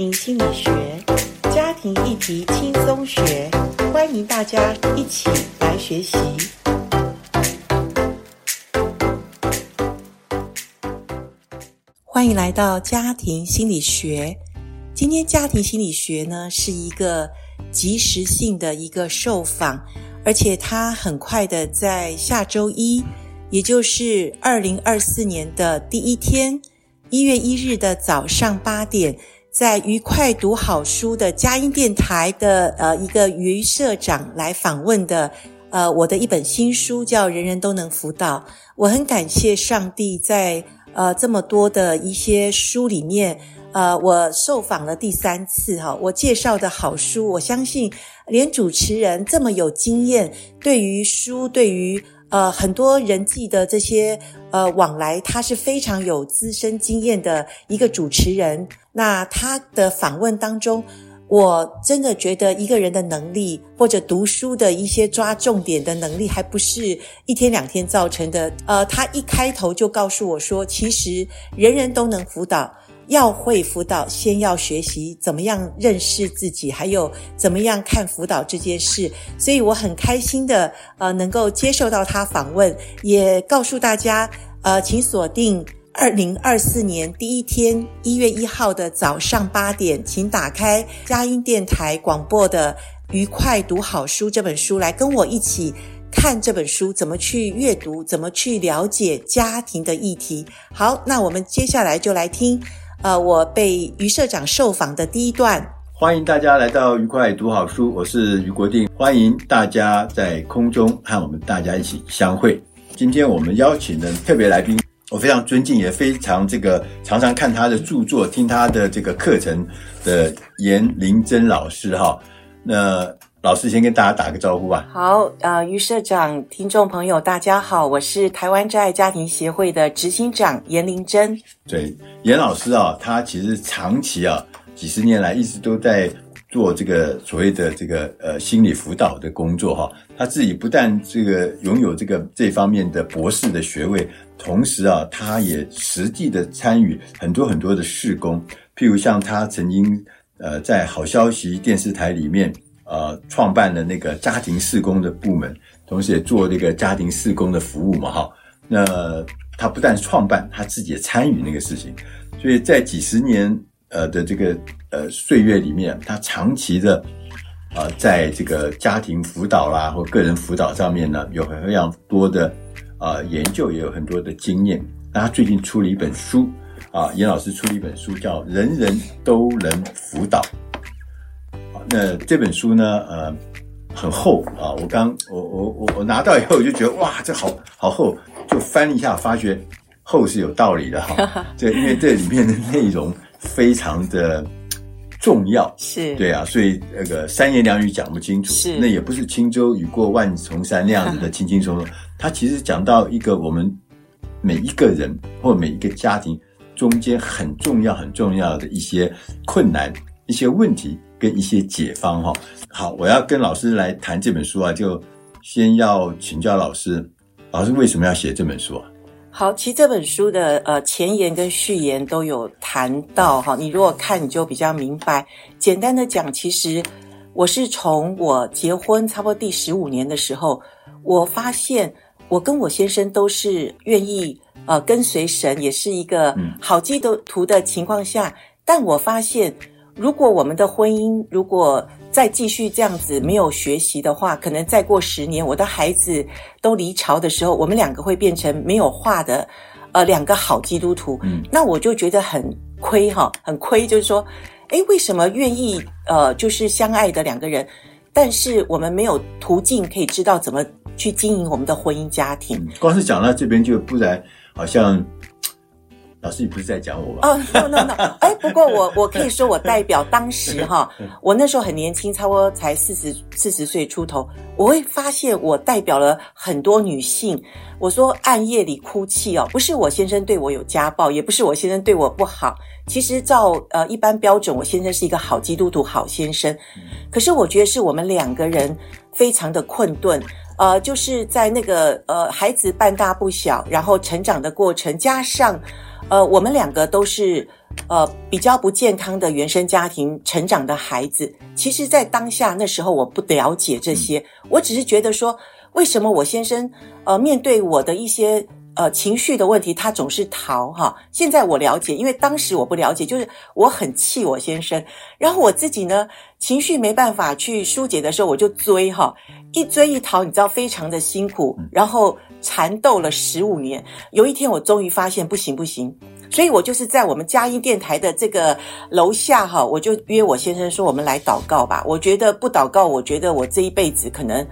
心理学，家庭议题轻松学，欢迎大家一起来学习。欢迎来到家庭心理学。今天家庭心理学呢，是一个即时性的一个受访，而且它很快的在下周一，也就是二零二四年的第一天。一月一日的早上八点，在愉快读好书的佳音电台的呃一个于社长来访问的呃我的一本新书叫《人人都能辅导》。我很感谢上帝在呃这么多的一些书里面，呃我受访了第三次哈，我介绍的好书，我相信连主持人这么有经验，对于书对于。呃，很多人际的这些呃往来，他是非常有资深经验的一个主持人。那他的访问当中，我真的觉得一个人的能力，或者读书的一些抓重点的能力，还不是一天两天造成的。呃，他一开头就告诉我说，其实人人都能辅导。要会辅导，先要学习怎么样认识自己，还有怎么样看辅导这件事。所以我很开心的，呃，能够接受到他访问，也告诉大家，呃，请锁定二零二四年第一天一月一号的早上八点，请打开佳音电台广播的《愉快读好书》这本书，来跟我一起看这本书，怎么去阅读，怎么去了解家庭的议题。好，那我们接下来就来听。呃，我被于社长受访的第一段，欢迎大家来到愉快读好书，我是于国定，欢迎大家在空中和我们大家一起相会。今天我们邀请的特别来宾，我非常尊敬，也非常这个常常看他的著作，听他的这个课程的严玲珍老师哈，那。老师先跟大家打个招呼吧。好，呃，于社长，听众朋友，大家好，我是台湾真爱家庭协会的执行长严玲珍。对，严老师啊，他其实长期啊，几十年来一直都在做这个所谓的这个呃心理辅导的工作哈。他自己不但这个拥有这个这方面的博士的学位，同时啊，他也实际的参与很多很多的事工，譬如像他曾经呃在好消息电视台里面。呃，创办了那个家庭事工的部门，同时也做这个家庭事工的服务嘛，哈。那他不但创办，他自己也参与那个事情，所以在几十年呃的这个呃岁月里面，他长期的啊、呃，在这个家庭辅导啦或个人辅导上面呢，有非常多的啊、呃、研究，也有很多的经验。那他最近出了一本书啊，严老师出了一本书，叫《人人都能辅导》。那这本书呢，呃，很厚啊。我刚我我我我拿到以后，我就觉得哇，这好好厚。就翻一下，发觉厚是有道理的哈。这因为这里面的内容非常的重要，是对啊，所以那个三言两语讲不清楚。是，那也不是轻舟已过万重山那样子的轻轻松松。它其实讲到一个我们每一个人或每一个家庭中间很重要很重要的一些困难、一些问题。跟一些解方哈，好，我要跟老师来谈这本书啊，就先要请教老师，老师为什么要写这本书啊？好，其实这本书的呃前言跟序言都有谈到哈，你如果看你就比较明白。简单的讲，其实我是从我结婚差不多第十五年的时候，我发现我跟我先生都是愿意呃跟随神，也是一个好基督徒的情况下，嗯、但我发现。如果我们的婚姻如果再继续这样子没有学习的话，可能再过十年，我的孩子都离巢的时候，我们两个会变成没有话的，呃，两个好基督徒。嗯，那我就觉得很亏哈，很亏，就是说，诶，为什么愿意呃，就是相爱的两个人，但是我们没有途径可以知道怎么去经营我们的婚姻家庭？嗯，光是讲到这边就不然，好像。老师，你不是在讲我吗？哦、oh,，no no no，哎，不过我我可以说我代表当时哈，我那时候很年轻，差不多才四十四十岁出头，我会发现我代表了很多女性。我说暗夜里哭泣哦，不是我先生对我有家暴，也不是我先生对我不好。其实照呃一般标准，我先生是一个好基督徒、好先生。可是我觉得是我们两个人非常的困顿。呃，就是在那个呃孩子半大不小，然后成长的过程，加上呃我们两个都是呃比较不健康的原生家庭成长的孩子，其实，在当下那时候我不了解这些，我只是觉得说，为什么我先生呃面对我的一些。呃，情绪的问题，他总是逃哈。现在我了解，因为当时我不了解，就是我很气我先生，然后我自己呢，情绪没办法去疏解的时候，我就追哈，一追一逃，你知道非常的辛苦，然后缠斗了十五年。有一天我终于发现不行不行，所以我就是在我们嘉音电台的这个楼下哈，我就约我先生说，我们来祷告吧。我觉得不祷告，我觉得我这一辈子可能，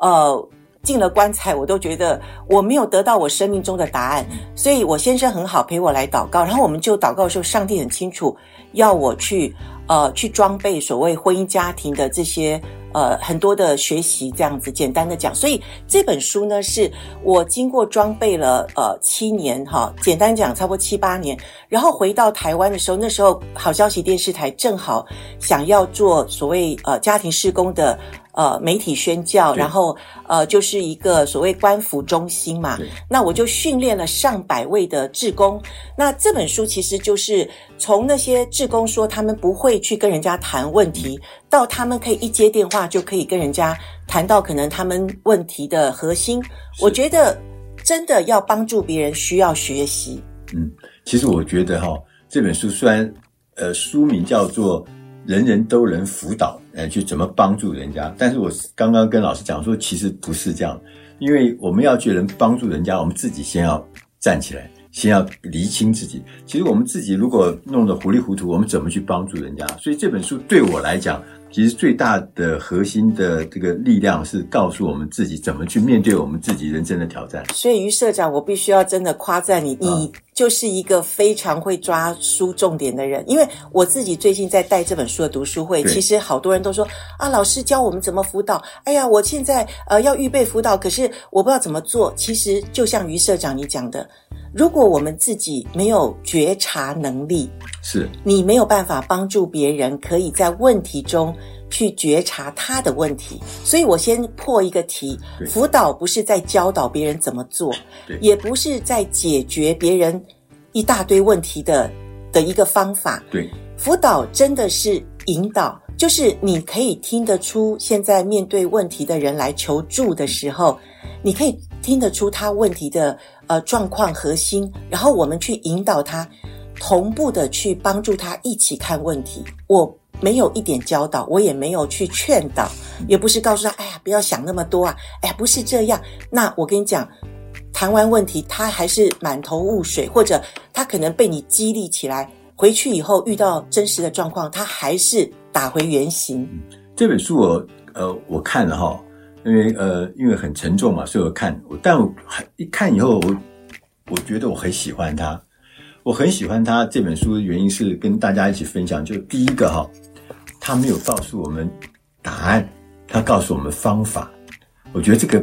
呃。进了棺材，我都觉得我没有得到我生命中的答案，所以我先生很好，陪我来祷告。然后我们就祷告的时候，上帝很清楚要我去呃去装备所谓婚姻家庭的这些呃很多的学习，这样子简单的讲。所以这本书呢，是我经过装备了呃七年哈，简单讲差不多七八年，然后回到台湾的时候，那时候好消息电视台正好想要做所谓呃家庭施工的。呃，媒体宣教，然后呃，就是一个所谓官服中心嘛。那我就训练了上百位的志工。那这本书其实就是从那些志工说他们不会去跟人家谈问题，到他们可以一接电话就可以跟人家谈到可能他们问题的核心。我觉得真的要帮助别人，需要学习。嗯，其实我觉得哈，这本书虽然呃书名叫做。人人都能辅导，呃，去怎么帮助人家？但是我刚刚跟老师讲说，其实不是这样，因为我们要去能帮助人家，我们自己先要站起来，先要厘清自己。其实我们自己如果弄得糊里糊涂，我们怎么去帮助人家？所以这本书对我来讲。其实最大的核心的这个力量是告诉我们自己怎么去面对我们自己人生的挑战。所以于社长，我必须要真的夸赞你，你就是一个非常会抓书重点的人。因为我自己最近在带这本书的读书会，其实好多人都说啊，老师教我们怎么辅导。哎呀，我现在呃要预备辅导，可是我不知道怎么做。其实就像于社长你讲的。如果我们自己没有觉察能力，是你没有办法帮助别人，可以在问题中去觉察他的问题。所以我先破一个题：辅导不是在教导别人怎么做，也不是在解决别人一大堆问题的的一个方法。对，辅导真的是引导，就是你可以听得出，现在面对问题的人来求助的时候，你可以听得出他问题的。呃，状况核心，然后我们去引导他，同步的去帮助他一起看问题。我没有一点教导，我也没有去劝导，也不是告诉他，哎呀，不要想那么多啊，哎呀，不是这样。那我跟你讲，谈完问题，他还是满头雾水，或者他可能被你激励起来，回去以后遇到真实的状况，他还是打回原形。这本书我呃我看了哈。因为呃，因为很沉重嘛，所以我看，但我一看以后，我我觉得我很喜欢它。我很喜欢它这本书的原因是跟大家一起分享。就第一个哈，他没有告诉我们答案，他告诉我们方法。我觉得这个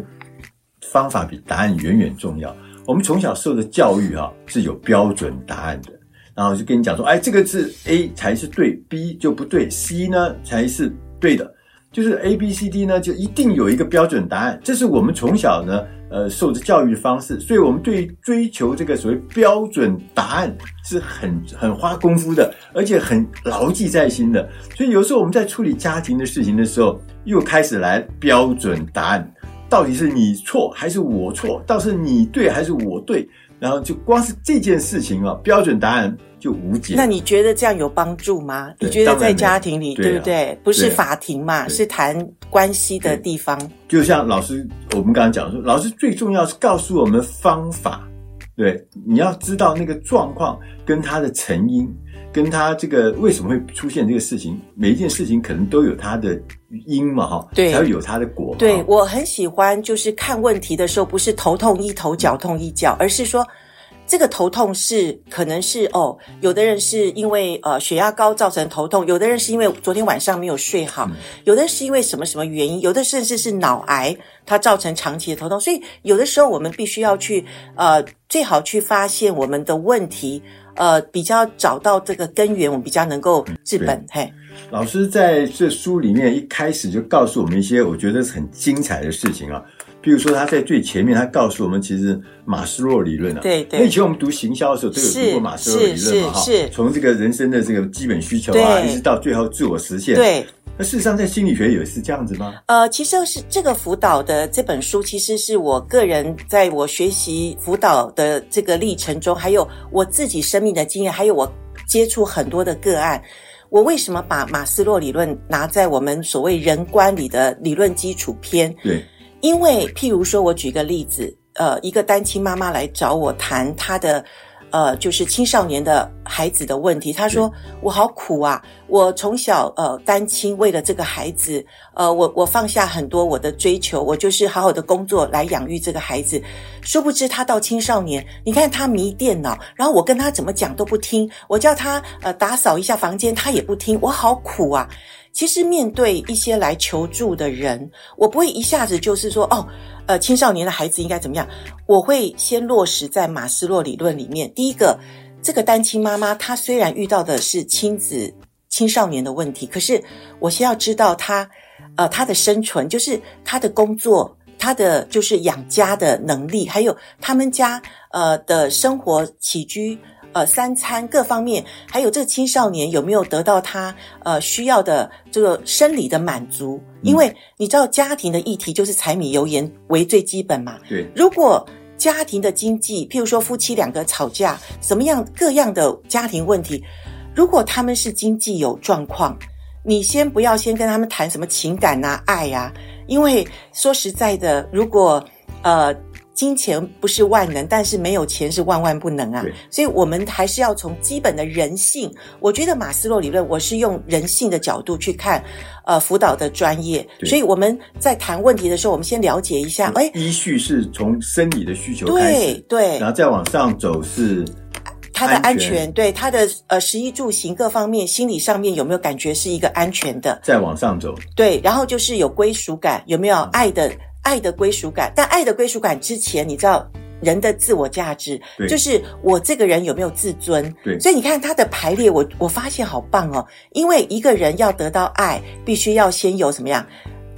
方法比答案远远重要。我们从小受的教育哈是有标准答案的，然后就跟你讲说，哎，这个是 A 才是对，B 就不对，C 呢才是对的。就是 A B C D 呢，就一定有一个标准答案，这是我们从小呢，呃，受的教育的方式，所以我们对追求这个所谓标准答案是很很花功夫的，而且很牢记在心的。所以有时候我们在处理家庭的事情的时候，又开始来标准答案，到底是你错还是我错？到底是你对还是我对？然后就光是这件事情啊，标准答案。就无解。那你觉得这样有帮助吗？你觉得在家庭里，对，对不对？不是法庭嘛，是谈关系的地方。就像老师，我们刚刚讲说，老师最重要是告诉我们方法。对，你要知道那个状况跟它的成因，跟它这个为什么会出现这个事情。每一件事情可能都有它的因嘛，哈，对，才会有它的果。对，我很喜欢，就是看问题的时候，不是头痛医头，脚痛医脚，而是说。这个头痛是可能是哦，有的人是因为呃血压高造成头痛，有的人是因为昨天晚上没有睡好，嗯、有的是因为什么什么原因，有的甚至是脑癌，它造成长期的头痛。所以有的时候我们必须要去呃最好去发现我们的问题，呃比较找到这个根源，我们比较能够治本。嗯、嘿，老师在这书里面一开始就告诉我们一些我觉得是很精彩的事情啊。比如说他在最前面，他告诉我们，其实马斯洛理论啊，对对。那以前我们读行销的时候都有读过马斯洛理论嘛，哈，从这个人生的这个基本需求啊，一直到最后自我实现。对。那事实上，在心理学也是这样子吗？呃，其实是这个辅导的这本书，其实是我个人在我学习辅导的这个历程中，还有我自己生命的经验，还有我接触很多的个案。我为什么把马斯洛理论拿在我们所谓人观里的理论基础篇？对，因为譬如说，我举个例子，呃，一个单亲妈妈来找我谈她的。呃，就是青少年的孩子的问题。他说：“我好苦啊！我从小呃单亲，为了这个孩子，呃，我我放下很多我的追求，我就是好好的工作来养育这个孩子。殊不知他到青少年，你看他迷电脑，然后我跟他怎么讲都不听，我叫他呃打扫一下房间，他也不听，我好苦啊！其实面对一些来求助的人，我不会一下子就是说哦。”呃，青少年的孩子应该怎么样？我会先落实在马斯洛理论里面。第一个，这个单亲妈妈她虽然遇到的是亲子青少年的问题，可是我先要知道她，呃，她的生存，就是她的工作，她的就是养家的能力，还有他们家呃的生活起居。呃，三餐各方面，还有这个青少年有没有得到他呃需要的这个生理的满足？因为你知道家庭的议题就是柴米油盐为最基本嘛。对。如果家庭的经济，譬如说夫妻两个吵架，什么样各样的家庭问题，如果他们是经济有状况，你先不要先跟他们谈什么情感啊、爱啊，因为说实在的，如果呃。金钱不是万能，但是没有钱是万万不能啊！所以我们还是要从基本的人性。我觉得马斯洛理论，我是用人性的角度去看，呃，辅导的专业。所以我们在谈问题的时候，我们先了解一下。哎，依序是从生理的需求开始，对，对，然后再往上走是他的安全，对他的呃食衣住行各方面，心理上面有没有感觉是一个安全的？再往上走，对，然后就是有归属感，有没有爱的？爱的归属感，但爱的归属感之前，你知道人的自我价值，就是我这个人有没有自尊？对，所以你看他的排列，我我发现好棒哦，因为一个人要得到爱，必须要先有什么样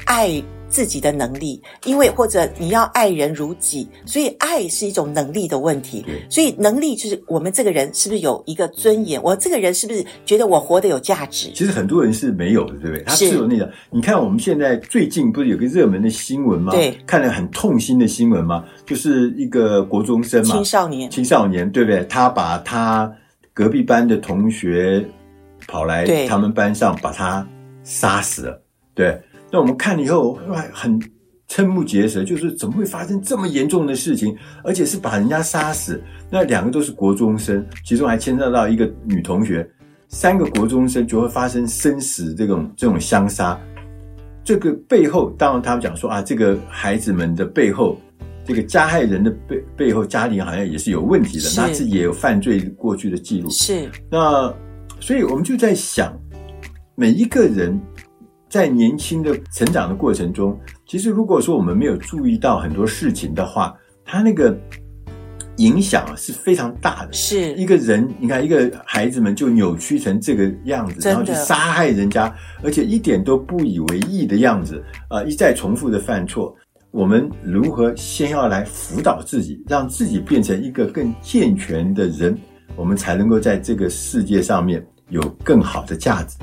爱。自己的能力，因为或者你要爱人如己，所以爱是一种能力的问题。所以能力就是我们这个人是不是有一个尊严？我这个人是不是觉得我活得有价值？其实很多人是没有的，对不对？他是有那个。你看我们现在最近不是有个热门的新闻吗？对，看了很痛心的新闻吗？就是一个国中生嘛，青少年，青少年，对不对？他把他隔壁班的同学跑来他们班上，把他杀死了，对。那我们看了以后，很瞠目结舌，就是怎么会发生这么严重的事情，而且是把人家杀死？那两个都是国中生，其中还牵涉到一个女同学，三个国中生就会发生生死这种这种相杀。这个背后，当然他们讲说啊，这个孩子们的背后，这个加害人的背背后，家庭好像也是有问题的，那自己也有犯罪过去的记录。是，那所以我们就在想，每一个人。在年轻的成长的过程中，其实如果说我们没有注意到很多事情的话，他那个影响是非常大的。是一个人，你看一个孩子们就扭曲成这个样子，然后去杀害人家，而且一点都不以为意的样子，啊、呃，一再重复的犯错。我们如何先要来辅导自己，让自己变成一个更健全的人，我们才能够在这个世界上面有更好的价值。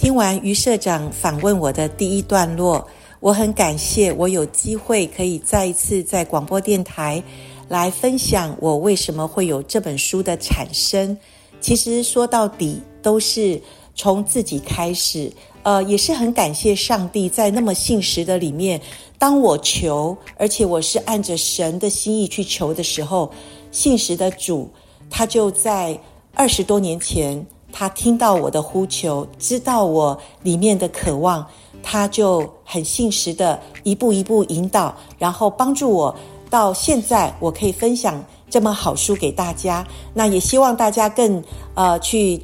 听完于社长访问我的第一段落，我很感谢我有机会可以再一次在广播电台来分享我为什么会有这本书的产生。其实说到底都是从自己开始，呃，也是很感谢上帝在那么信实的里面，当我求，而且我是按着神的心意去求的时候，信实的主他就在二十多年前。他听到我的呼求，知道我里面的渴望，他就很信实的一步一步引导，然后帮助我到现在，我可以分享这么好书给大家。那也希望大家更呃去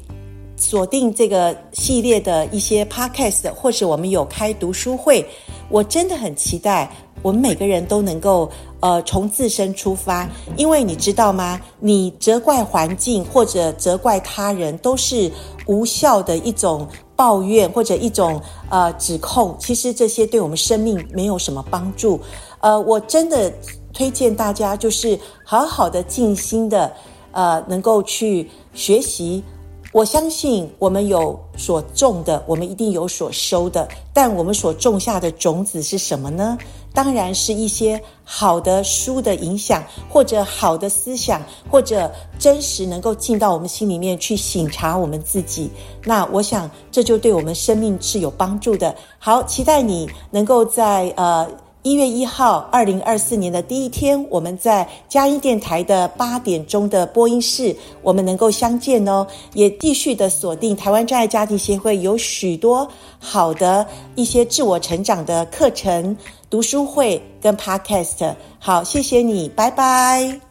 锁定这个系列的一些 podcast，或是我们有开读书会，我真的很期待。我们每个人都能够，呃，从自身出发，因为你知道吗？你责怪环境或者责怪他人，都是无效的一种抱怨或者一种呃指控。其实这些对我们生命没有什么帮助。呃，我真的推荐大家就是好好的静心的，呃，能够去学习。我相信我们有所种的，我们一定有所收的。但我们所种下的种子是什么呢？当然是一些好的书的影响，或者好的思想，或者真实能够进到我们心里面去省察我们自己。那我想这就对我们生命是有帮助的。好，期待你能够在呃。一月一号，二零二四年的第一天，我们在嘉音电台的八点钟的播音室，我们能够相见哦。也继续的锁定台湾真爱家庭协会有许多好的一些自我成长的课程、读书会跟 Podcast。好，谢谢你，拜拜。